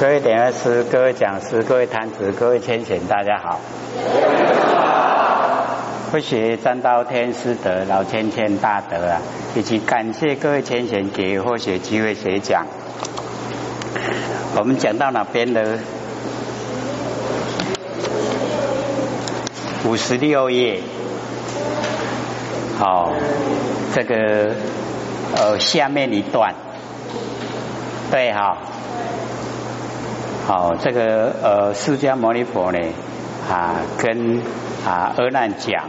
各位点乐师、各位讲师、各位摊子、各位千贤，大家好。不学占道天师德老千千大德啊，以及感谢各位千贤给或学机会学讲。我们讲到哪边呢？五十六页。好，这个呃下面一段，对哈。好，这个呃释迦牟尼佛呢啊跟啊阿难讲，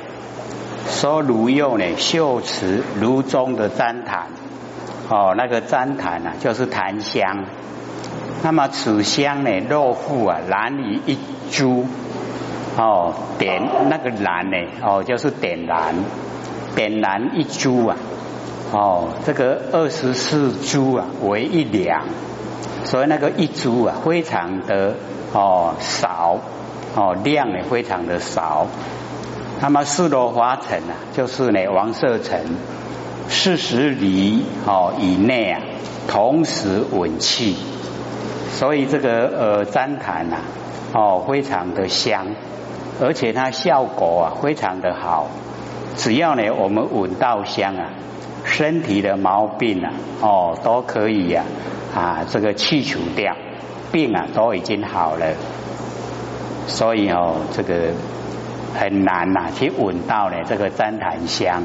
说如用呢秀持炉中的旃檀，哦那个旃檀啊就是檀香，那么此香呢肉腹啊燃于一株，哦点那个燃呢哦就是点燃，点燃一株啊，哦这个二十四株啊为一两。所以那个一株啊，非常的哦少哦量也非常的少。那么四罗华城啊，就是呢王舍城四十里哦以内啊，同时稳气。所以这个呃旃檀呐哦非常的香，而且它效果啊非常的好。只要呢我们闻到香啊，身体的毛病啊哦都可以呀。啊，啊这个去除掉病啊，都已经好了，所以哦，这个很难呐，去闻到呢这个旃檀香，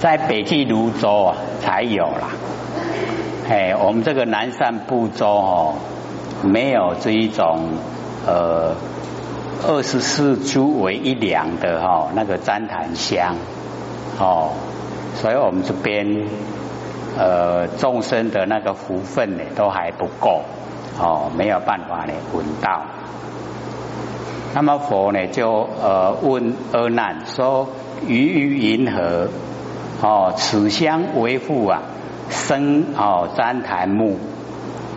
在北俱泸州啊才有啦。哎，我们这个南赡部洲哦，没有这一种呃二十四株为一两的哈那个旃檀香。哦，所以我们这边呃众生的那个福分呢都还不够哦，没有办法呢闻到。那么佛呢就呃问阿难说：于于银河哦，此相为父啊，生哦旃檀木，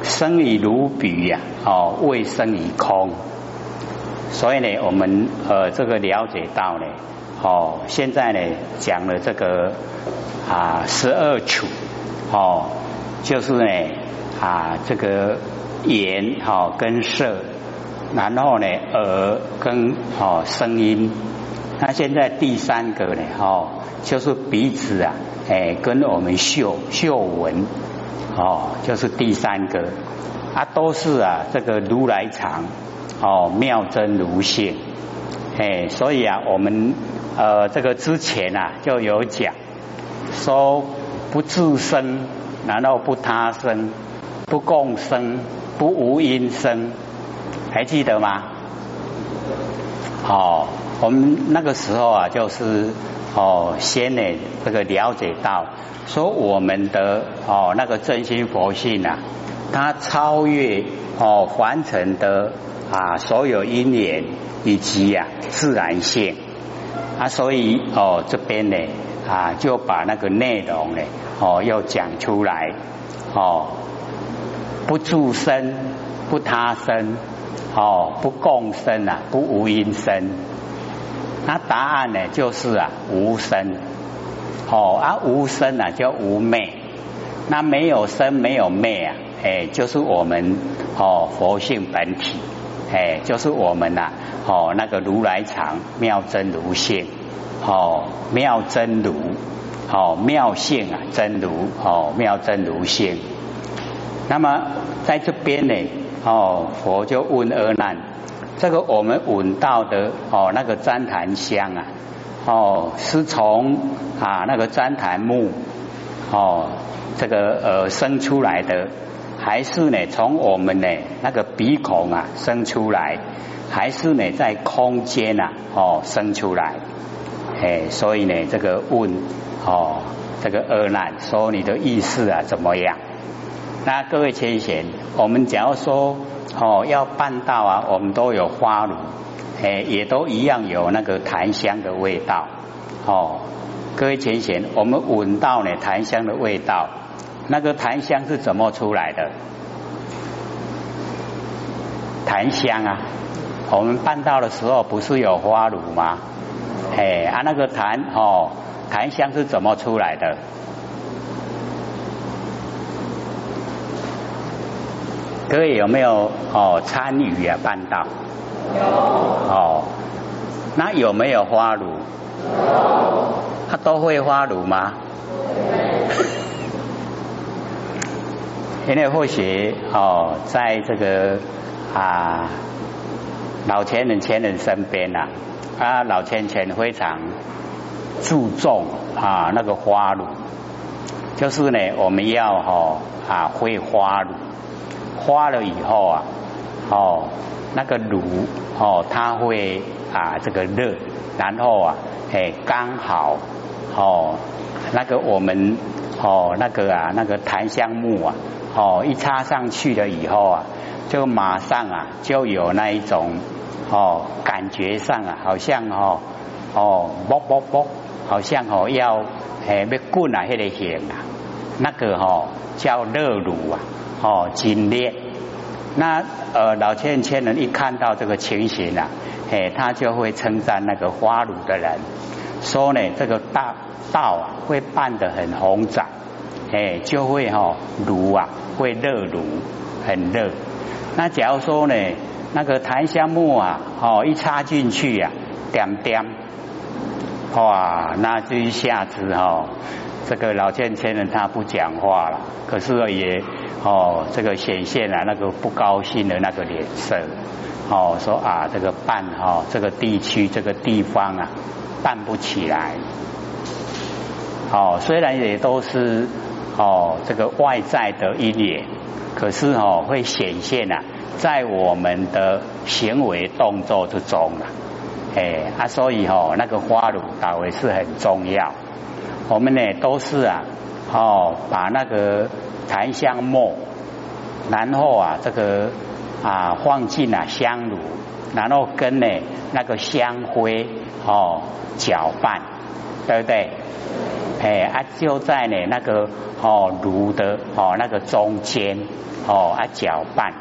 生以如彼呀哦，未生以空。所以呢，我们呃这个了解到呢。哦，现在呢讲了这个啊十二处哦，就是呢啊这个眼哦跟色，然后呢耳跟哦声音，那现在第三个呢哦就是鼻子啊哎跟我们嗅嗅闻哦就是第三个啊都是啊这个如来藏哦妙真如性哎所以啊我们。呃，这个之前啊就有讲，说不自生，然后不他生，不共生，不无因生，还记得吗？哦，我们那个时候啊，就是哦，先呢这个了解到，说我们的哦那个真心佛性啊，它超越哦凡尘的啊所有因缘以及啊自然性。啊，所以哦，这边呢啊，就把那个内容呢哦，要讲出来哦，不住生，不他生，哦，不共生啊，不无因生。那答案呢，就是啊，无生。哦，啊，无生啊，叫无昧。那没有生，没有昧啊，哎，就是我们哦，佛性本体。哎，就是我们呐，哦，那个如来藏妙真如性，哦，妙真如，哦，妙性啊，真如，哦，妙真如性。那么在这边呢，哦，佛就问阿难，这个我们闻到的哦，那个旃檀香啊，哦，是从啊那个旃檀木，哦，这个呃生出来的。还是呢，从我们呢那个鼻孔啊生出来，还是呢在空间啊哦生出来，哎，所以呢这个问哦这个二难说你的意思啊怎么样？那各位千贤，我们假如说哦要办道啊，我们都有花炉，哎，也都一样有那个檀香的味道哦。各位千贤，我们闻到呢檀香的味道。那个檀香是怎么出来的？檀香啊，我们办道的时候不是有花炉吗？哎，啊那个檀哦，檀香是怎么出来的？各位有没有哦参与啊办道？有。哦，那有没有花炉？有。他都会花炉吗？因为或许哦，在这个啊老前人、前人身边呐，啊老前前非常注重啊那个花炉，就是呢我们要哈啊会花炉，花了以后啊哦那个炉哦它会啊这个热，然后啊哎刚好哦那个我们哦那个啊那个檀香木啊。哦，一插上去了以后啊，就马上啊就有那一种哦感觉上啊，好像哦哦啵啵啵，好像哦要诶要滚啊，迄个形啊，那个哦叫热炉啊，哦精烈。那呃老千千人一看到这个情形啊，诶他就会称赞那个花炉的人，说呢这个大道啊会办得很红展。哎，就会哈炉啊，会热炉，很热。那假如说呢，那个檀香木啊，哦一插进去呀，点点，哇，那这一下子哈，这个老千千人他不讲话了，可是也哦，这个显现了那个不高兴的那个脸色，哦，说啊，这个办哈，这个地区这个地方啊，办不起来。哦，虽然也都是。哦，这个外在的因缘，可是哦会显现啊，在我们的行为动作之中啊，哎啊，所以哦那个花炉打为是很重要。我们呢都是啊，哦把那个檀香末，然后啊这个啊放进啊香炉，然后跟呢那个香灰哦搅拌，对不对？哎啊就在呢那个。哦，炉的哦，那个中间哦啊搅拌，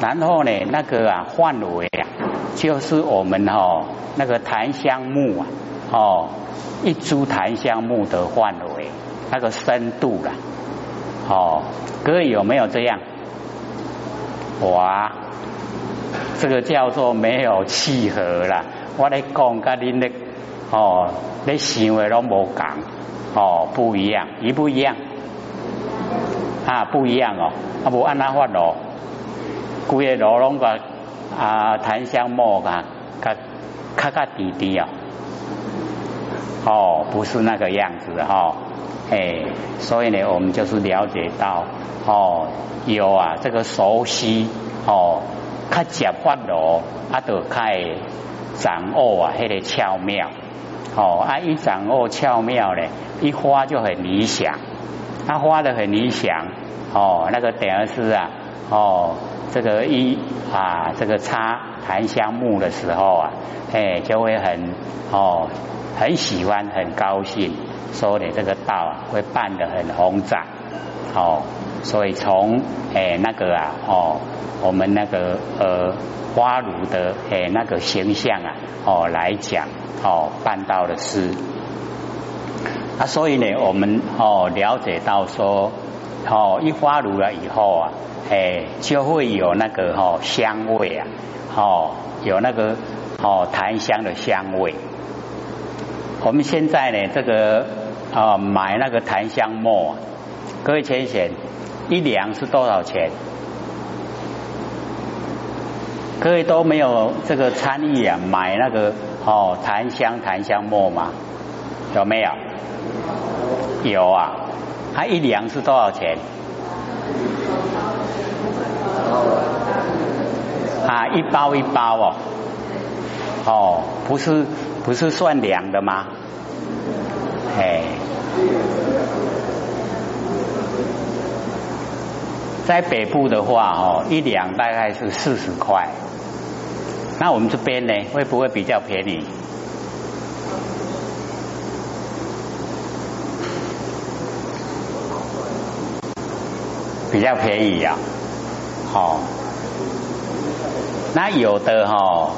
然后呢，那个啊范围啊，就是我们哦那个檀香木啊哦一株檀香木的范围，那个深度了哦，各位有没有这样？哇，这个叫做没有契合了。我来讲，跟您的哦，你想的都无讲哦，不一样，一不一样？啊，不一样哦，啊无按那法咯，规个炉拢个啊檀香木啊，较较较低低哦，哦，不是那个样子哈，哎，所以呢，我们就是了解到哦，有啊这个熟悉哦，较接法咯，啊，都开掌握啊，迄个巧妙，哦，啊一掌握巧妙咧，一花就很理想。他花的很理想哦，那个等于是啊哦，这个一啊这个插檀香木的时候啊，哎就会很哦很喜欢很高兴，说你这个道啊会办得很宏展哦，所以从哎那个啊哦我们那个呃花炉的哎那个形象啊哦来讲哦办到的事。啊，所以呢，我们哦了解到说，哦一花炉了以后啊，哎就会有那个哦香味啊，哦有那个哦檀香的香味。我们现在呢，这个啊买那个檀香木、啊，各位浅显，一两是多少钱？各位都没有这个参与啊，买那个哦檀香檀香末吗？有没有？有啊，它一两是多少钱？啊，一包一包哦，哦，不是不是算两的吗？哎，在北部的话哦，一两大概是四十块，那我们这边呢，会不会比较便宜？比较便宜呀，好，那有的哈，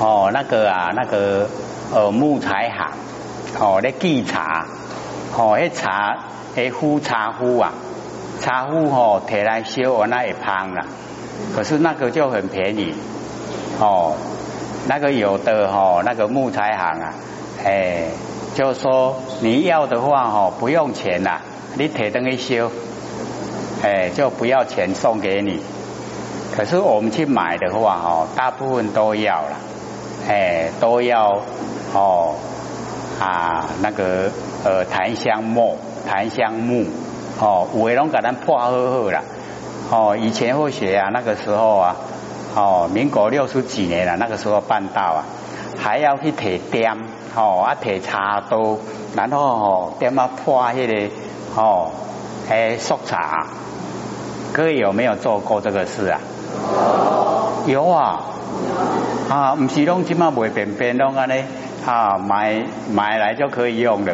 哦那个啊那个呃木材行，哦那寄茶，哦那茶那壶茶壶啊，茶壶哦，提来修我那也胖了，可是那个就很便宜哦。那个有的哦，那个木材行啊，哎，就说你要的话哈，不用钱呐，你提灯一修，哎，就不要钱送给你。可是我们去买的话哈，大部分都要了，哎，都要哦啊那个呃檀香木，檀香木哦，五位龙给咱破好好了哦，以前会学啊，那个时候啊。哦，民国六十几年了，那个时候办到啊，还要去提点，哦，啊提茶刀，然后哦点啊破迄个哦，诶速茶，各位有没有做过这个事啊？有啊，啊，唔是拢今嘛袂便便拢安尼啊买买来就可以用了。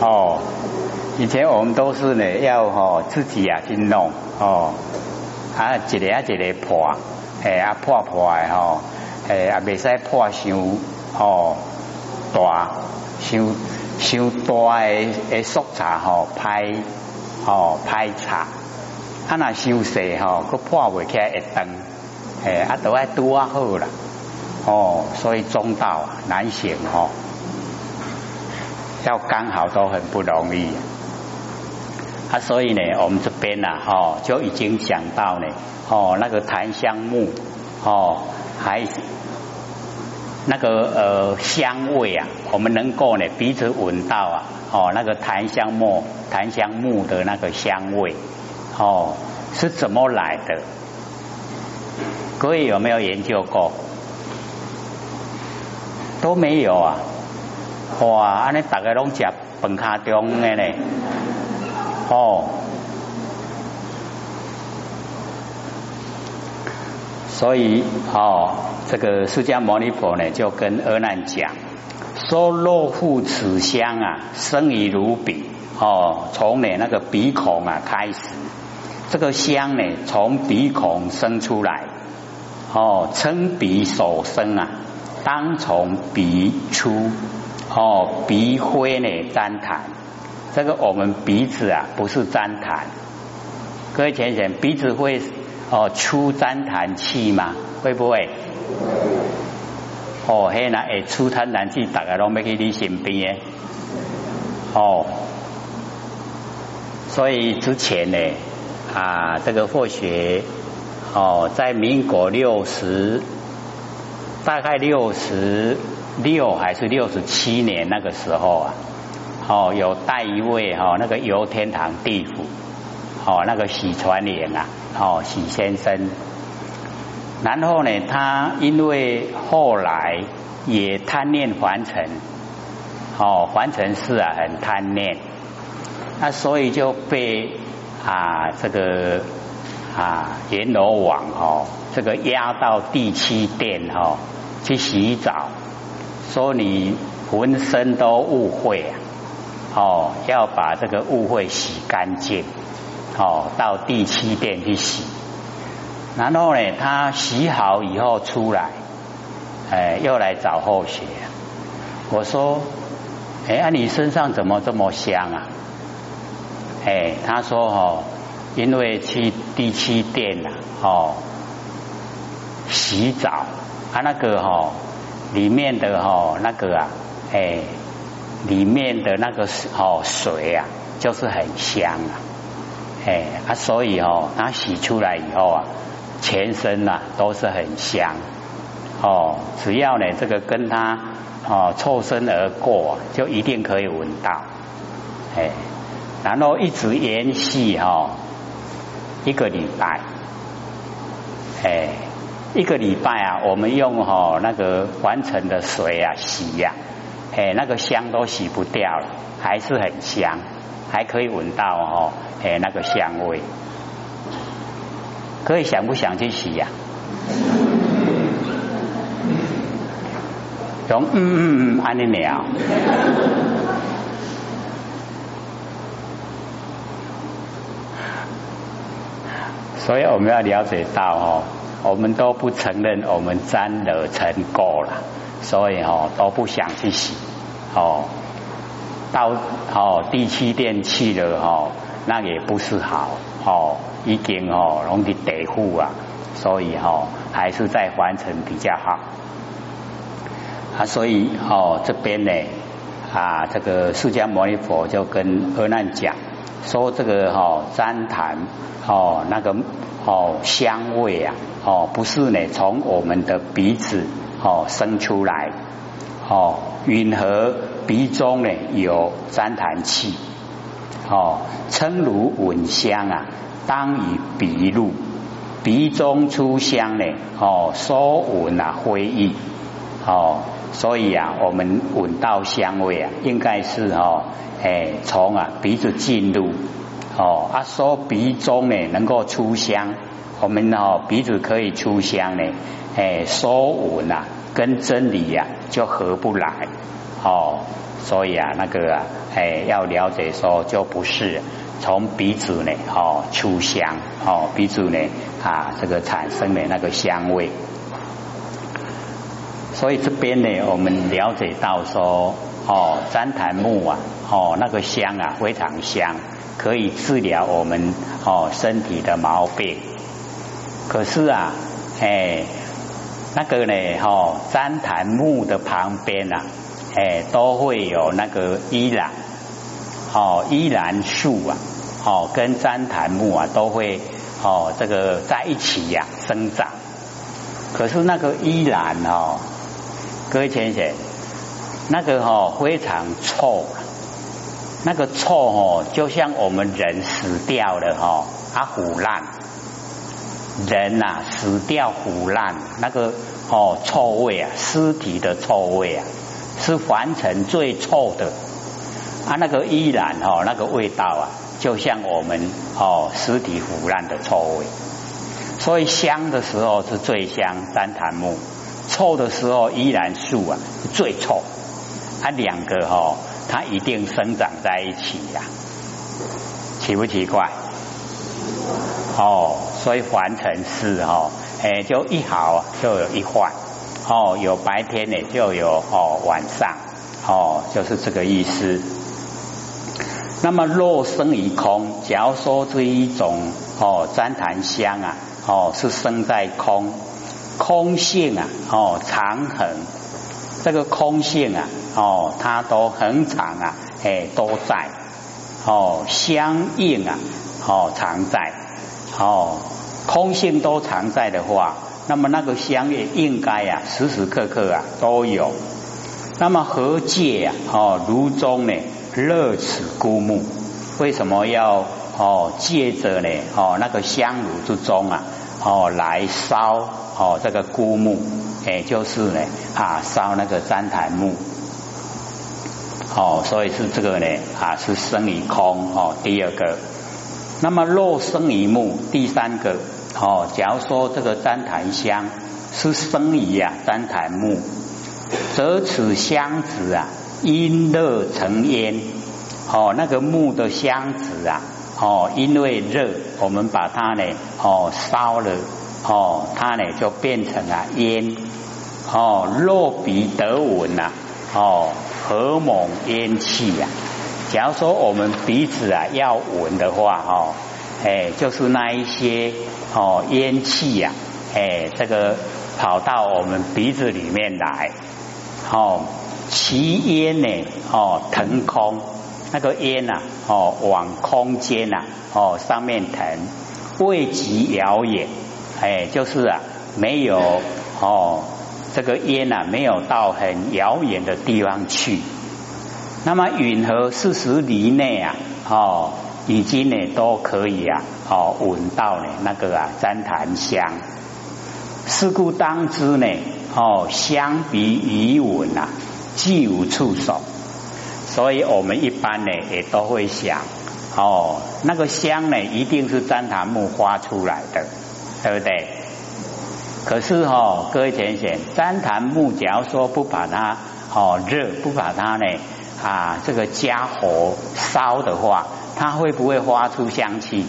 哦，以前我们都是呢要哦自己啊去弄哦。啊，一个啊一个破，诶啊破破诶吼，诶啊未使破伤吼大，伤伤大诶诶速茶吼歹吼歹茶，啊若伤细吼，佮破袂起来会断，诶啊都爱拄啊好啦，哦，所以中道难行吼，要刚好都很不容易。所以呢，我们这边呢，哈，就已经讲到呢，哦，那个檀香木，哦，还那个呃香味啊，我们能够呢彼此闻到啊，哦，那个檀香木，檀香木的那个香味，哦，是怎么来的？各位有没有研究过？都没有啊！哇，安尼大家拢食饭卡中的呢。哦，所以哦，这个释迦牟尼佛呢，就跟阿难讲，说若复此香啊，生于如彼哦，从你那个鼻孔啊开始，这个香呢，从鼻孔生出来哦，称鼻所生啊，当从鼻出哦，鼻灰呢沾痰。这个我们鼻子啊，不是粘痰。各位浅浅，鼻子会哦出粘痰气吗？会不会？哦，嘿那会出痰痰气，大家拢要去你身边哦。所以之前呢啊，这个或许哦，在民国六十，大概六十六还是六十七年那个时候啊。哦，有带一位哈，那个游天堂地府，哦，那个许传莲啊，哦，许先生。然后呢，他因为后来也贪念凡尘，哦，凡尘事啊，很贪念，那所以就被啊这个啊阎罗王哦，这个压到第七殿哦去洗澡，说你浑身都误会啊。哦，要把这个污秽洗干净，哦，到第七殿去洗。然后呢，他洗好以后出来，哎，又来找后学。我说，哎，你身上怎么这么香啊？哎，他说哦，因为去第七殿了，哦，洗澡，他那个哈里面的哈那个啊，哎。里面的那个哦水啊，就是很香啊，哎啊，所以哦，它洗出来以后啊，全身呐都是很香哦。只要呢这个跟它哦凑身而过，就一定可以闻到，哎，然后一直延续哈一个礼拜，哎，一个礼拜啊，我们用哈那个完成的水啊洗呀。哎，那个香都洗不掉了，还是很香，还可以闻到哦，哎，那个香味。各位想不想去洗呀？用嗯嗯嗯，安尼聊。所以我们要了解到哦，我们都不承认我们沾了成垢了。所以哦都不想去洗哦，到哦第七殿去了哦，那也不是好哦，已经哦容易得户啊，所以哦还是在凡尘比较好。啊，所以哦这边呢啊这个释迦牟尼佛就跟阿难讲说这个哈旃檀哦那个哦香味啊哦不是呢从我们的鼻子哦生出来。哦云和鼻中呢有旃檀气。哦，称如闻香啊，当以鼻入，鼻中出香呢，哦，说闻啊，非意，哦，所以啊，我们闻到香味啊，应该是哦，哎，从啊鼻子进入，哦，啊说鼻中呢能够出香，我们哦鼻子可以出香呢，哎，收闻啊，跟真理呀就合不来，哦。所以啊，那个啊，哎，要了解说，就不是从鼻子呢，哦，出香，哦，鼻子呢，啊，这个产生的那个香味。所以这边呢，我们了解到说，哦，旃檀木啊，哦，那个香啊，非常香，可以治疗我们哦身体的毛病。可是啊，哎，那个呢，哦，旃檀木的旁边啊。哎，都会有那个依兰，哦，依兰树啊，哦，跟旃檀木啊，都会哦，这个在一起呀生长。可是那个依兰哦，各位先生，那个哦非常臭，那个臭哦，就像我们人死掉了哈，它腐烂，人呐死掉腐烂，那个哦臭味啊，尸体的臭味啊。是凡尘最臭的啊，那个依然哦，那个味道啊，就像我们哦尸体腐烂的臭味。所以香的时候是最香三檀木，臭的时候依然树啊最臭。它两个哈，它一定生长在一起呀，奇不奇怪？哦，所以凡尘是哦，哎，就一好就有一坏。哦，有白天呢，就有哦晚上，哦就是这个意思。那么若生于空，假如说这一种哦旃檀香啊，哦是生在空，空性啊，哦常恒，这个空性啊，哦它都恒长啊，哎都在，哦相应啊，哦常在，哦空性都常在的话。那么那个香也应该呀，时时刻刻啊都有。那么何戒呀？哦，炉中呢热此孤木，为什么要哦借着呢？哦那个香炉之中啊，哦来烧哦这个孤木，也就是呢啊烧那个旃檀木。哦，所以是这个呢啊是生于空哦。第二个，那么若生于木，第三个。哦，假如说这个旃檀香是生于啊旃檀木，则此香子啊因热成烟。哦，那个木的香子啊，哦因为热，我们把它呢哦烧了，哦它呢就变成了烟。哦，若彼得闻呐，哦何猛烟气呀？假如说我们鼻子啊要闻的话，哦。哎，就是那一些哦烟气呀，哎，这个跑到我们鼻子里面来，哦，其烟呢，哦腾空，那个烟呐，哦往空间呐，哦上面腾，未及遥远，哎，就是啊，没有哦，这个烟呐，没有到很遥远的地方去，那么允和四十里内啊，哦。已经呢都可以啊，哦闻到呢那个啊旃檀香，是故当知呢，哦相比于闻啊，既无触手，所以我们一般呢也都会想，哦那个香呢一定是旃檀木发出来的，对不对？可是哈，各位浅显，旃檀木假如说不把它哦热，不把它呢啊这个加火烧的话。它会不会发出香气？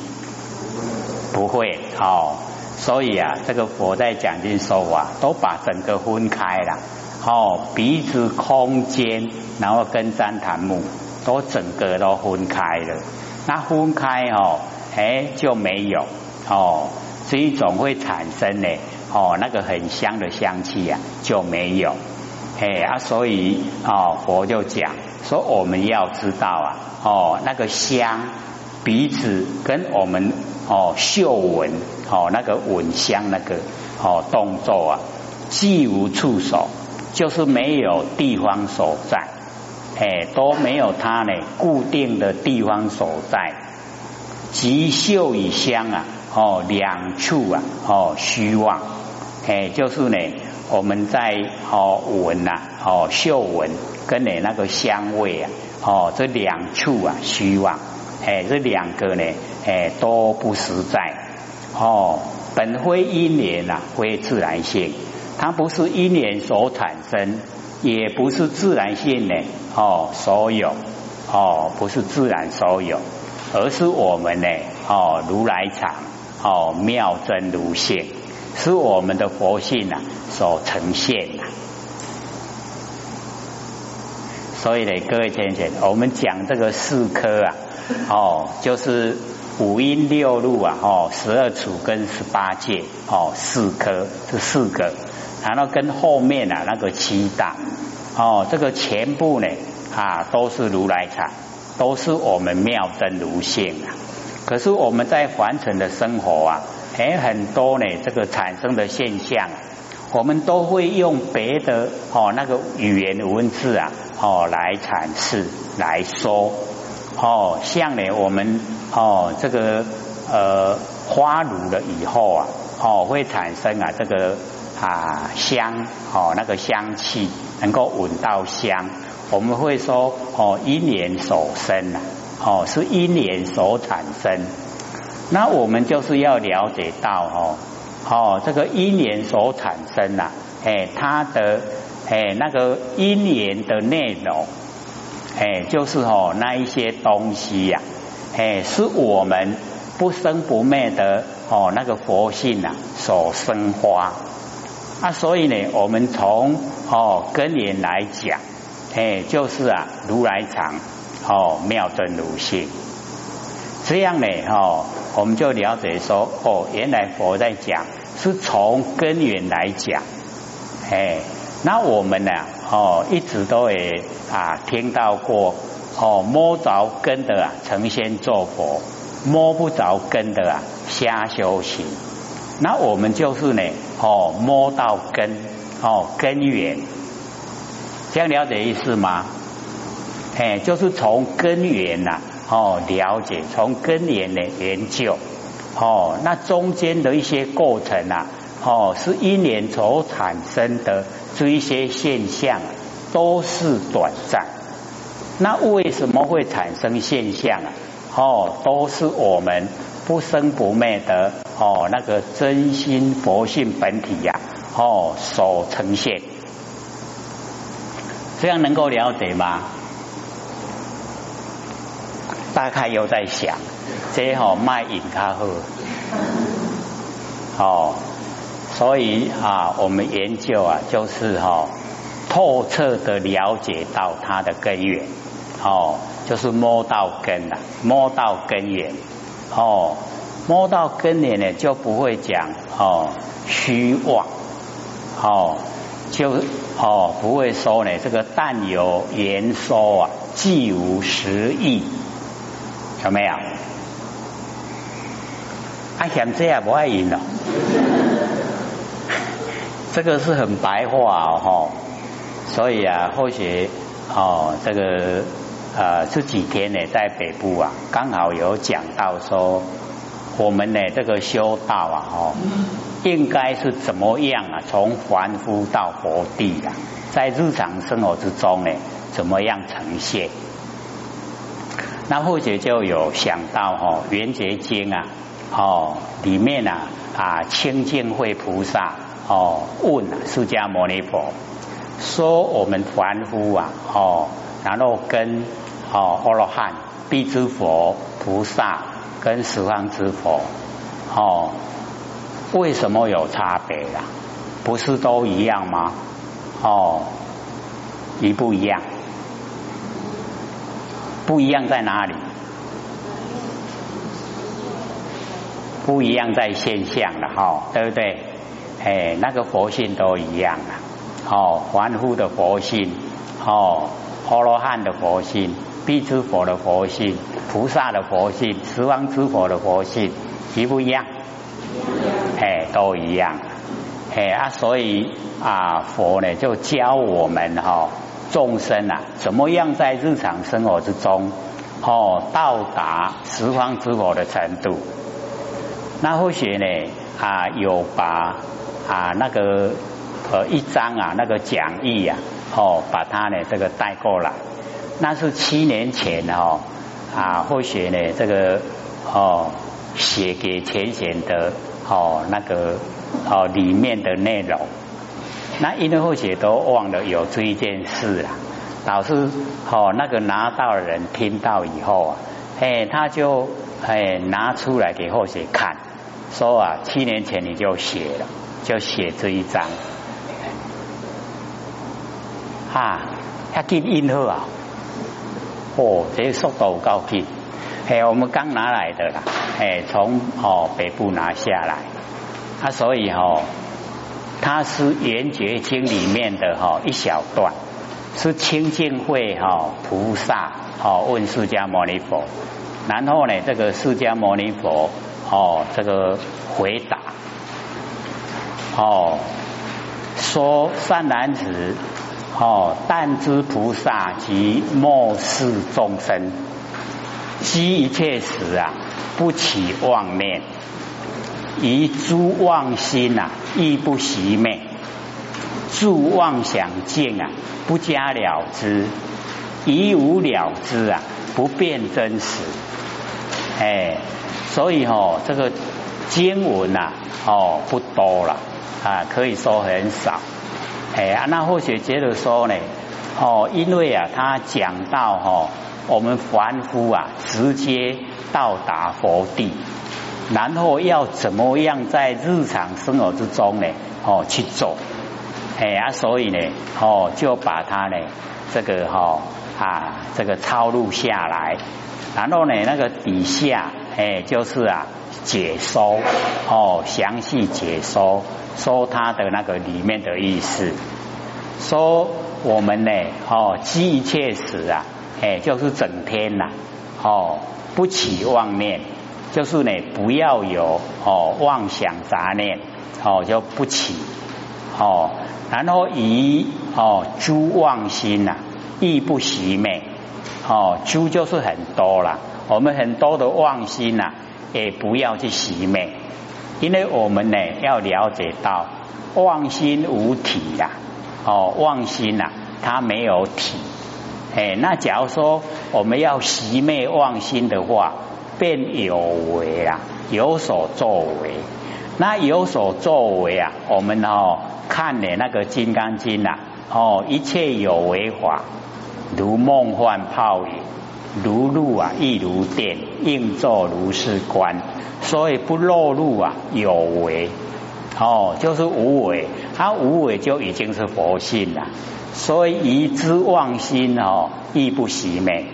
不会，哦，所以啊，这个佛在讲经说法，都把整个分开了，哦，鼻子空间，然后跟旃檀木都整个都分开了，那分开哦，哎就没有哦，所以总会产生呢哦那个很香的香气呀就没有，哎啊所以哦佛就讲说我们要知道啊哦那个香鼻子跟我们哦嗅闻哦那个闻香那个哦动作啊既无触手，就是没有地方所在。哎，都没有它呢，固定的地方所在。即嗅与香啊，哦，两处啊，哦，虚妄。哎，就是呢，我们在哦闻呐，哦嗅闻跟你那个香味啊，哦这两处啊虚妄。哎，这两个呢，哎都不实在。哦，本非因缘呐，非自然性，它不是因缘所产生。也不是自然性呢，哦，所有哦，不是自然所有，而是我们呢，哦，如来藏，哦，妙真如性，是我们的佛性啊所呈现的。所以呢，各位先生，我们讲这个四科啊，哦，就是五音六路啊，哦，十二处跟十八界，哦，四科这四个。然后跟后面啊那个七大哦，这个全部呢啊都是如来藏，都是我们妙真如性啊。可是我们在凡尘的生活啊，哎很多呢这个产生的现象，我们都会用别的哦那个语言文字啊哦来阐释来说哦，像呢我们哦这个呃花乳了以后啊哦会产生啊这个。啊，香哦，那个香气能够闻到香，我们会说哦，因缘所生呐，哦，是因缘所产生。那我们就是要了解到哦，哦，这个因缘所产生呐，哎，它的哎那个因缘的内容，哎，就是哦那一些东西呀，哎，是我们不生不灭的哦那个佛性呐所生花。啊，所以呢，我们从哦根源来讲，哎，就是啊如来藏哦妙真如性，这样呢，哦，我们就了解说，哦，原来佛在讲是从根源来讲，哎，那我们呢，哦，一直都也啊听到过，哦，摸着根的啊成仙做佛，摸不着根的啊瞎修行。那我们就是呢，哦，摸到根，哦，根源，这样了解意思吗？哎，就是从根源呐，哦，了解，从根源的研究，哦，那中间的一些过程啊，哦，是因缘所产生的这一些现象，都是短暂。那为什么会产生现象啊？哦，都是我们。不生不灭的哦，那个真心佛性本体呀，哦，所呈现，这样能够了解吗？大概又在想，这好卖引他喝，哦，所以啊，我们研究啊，就是哈，透彻的了解到它的根源，哦，就是摸到根了，摸到根源。哦，摸到根源呢，就不会讲哦虚妄，哦就哦不会说呢这个但有言说啊，既无实意，有没有？阿贤这样不爱赢了，这个是很白话哦，所以啊，或许哦这个。呃，这几天呢，在北部啊，刚好有讲到说，我们呢这个修道啊，哦，应该是怎么样啊？从凡夫到佛地啊，在日常生活之中呢，怎么样呈现？那或者就有想到哦，《圆觉经》啊，哦，里面啊啊，清净慧菩萨哦问释迦牟尼佛，说我们凡夫啊，哦，然后跟哦，阿罗汉、必之佛、菩萨跟十方之佛，哦，为什么有差别啦？不是都一样吗？哦，一不一样？不一样在哪里？不一样在现象了哈，对不对？哎，那个佛性都一样啊，哦，凡夫的佛性，哦，阿罗汉的佛性，必知佛的佛性，菩萨的佛性，十方之佛的佛性，一不一样？哎，都一样。哎啊，所以啊，佛呢就教我们哈众生啊，怎么样在日常生活之中哦到达十方之佛的程度。那或许呢啊有把啊那个呃一张啊那个讲义啊哦把它呢这个带过来，那是七年前哦啊或许呢这个哦写给前贤的哦那个。哦，里面的内容，那因为后写都忘了有这一件事啊。老师哦，那个拿到的人听到以后啊，哎，他就哎拿出来给后写看，说啊，七年前你就写了，就写这一张，啊，他给印后啊，哦，这速度够快，哎，我们刚拿来的啦，哎，从哦北部拿下来。啊，所以哈，它是《圆觉经》里面的哈一小段，是清净慧哈菩萨哦问释迦牟尼佛，然后呢，这个释迦牟尼佛哦这个回答。哦说善男子哦但知菩萨及末世众生，悉一切时啊不起妄念。以诸妄心呐，亦不习昧；诸妄想境啊，不加了之；以无了之啊，不变真实。哎，所以哦，这个经文呐，哦，不多了啊，可以说很少。哎，那或许接着说呢，哦，因为啊，他讲到哦，我们凡夫啊，直接到达佛地。然后要怎么样在日常生活之中呢？哦，去做，哎呀，所以呢，哦，就把它呢，这个哈啊，这个抄录下来。然后呢，那个底下，哎，就是啊，解说，哦，详细解说，说它的那个里面的意思。说我们呢，哦，积一切时啊，哎，就是整天呐，哦，不起妄念。就是呢，不要有哦妄想杂念哦就不起哦，然后以哦诸妄心呐亦不习昧哦诸就是很多啦，我们很多的妄心呐也不要去习昧，因为我们呢要了解到妄心无体呀哦妄心呐它没有体哎，那假如说我们要习昧妄心的话。便有为啊，有所作为。那有所作为啊，我们哦看的那个《金刚经》啊，哦一切有为法，如梦幻泡影，如露啊亦如电，应作如是观。所以不落入啊有为，哦就是无为，它无为就已经是佛性了。所以以知妄心哦，亦不习昧。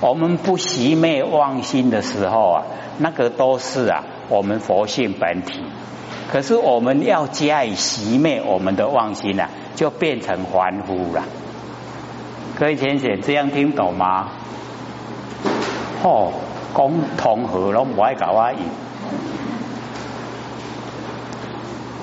我们不习昧妄心的时候啊，那个都是啊我们佛性本体。可是我们要加以习昧我们的妄心啊，就变成凡夫了。各位先生，这样听懂吗？哦，讲同和拢无爱搞啊！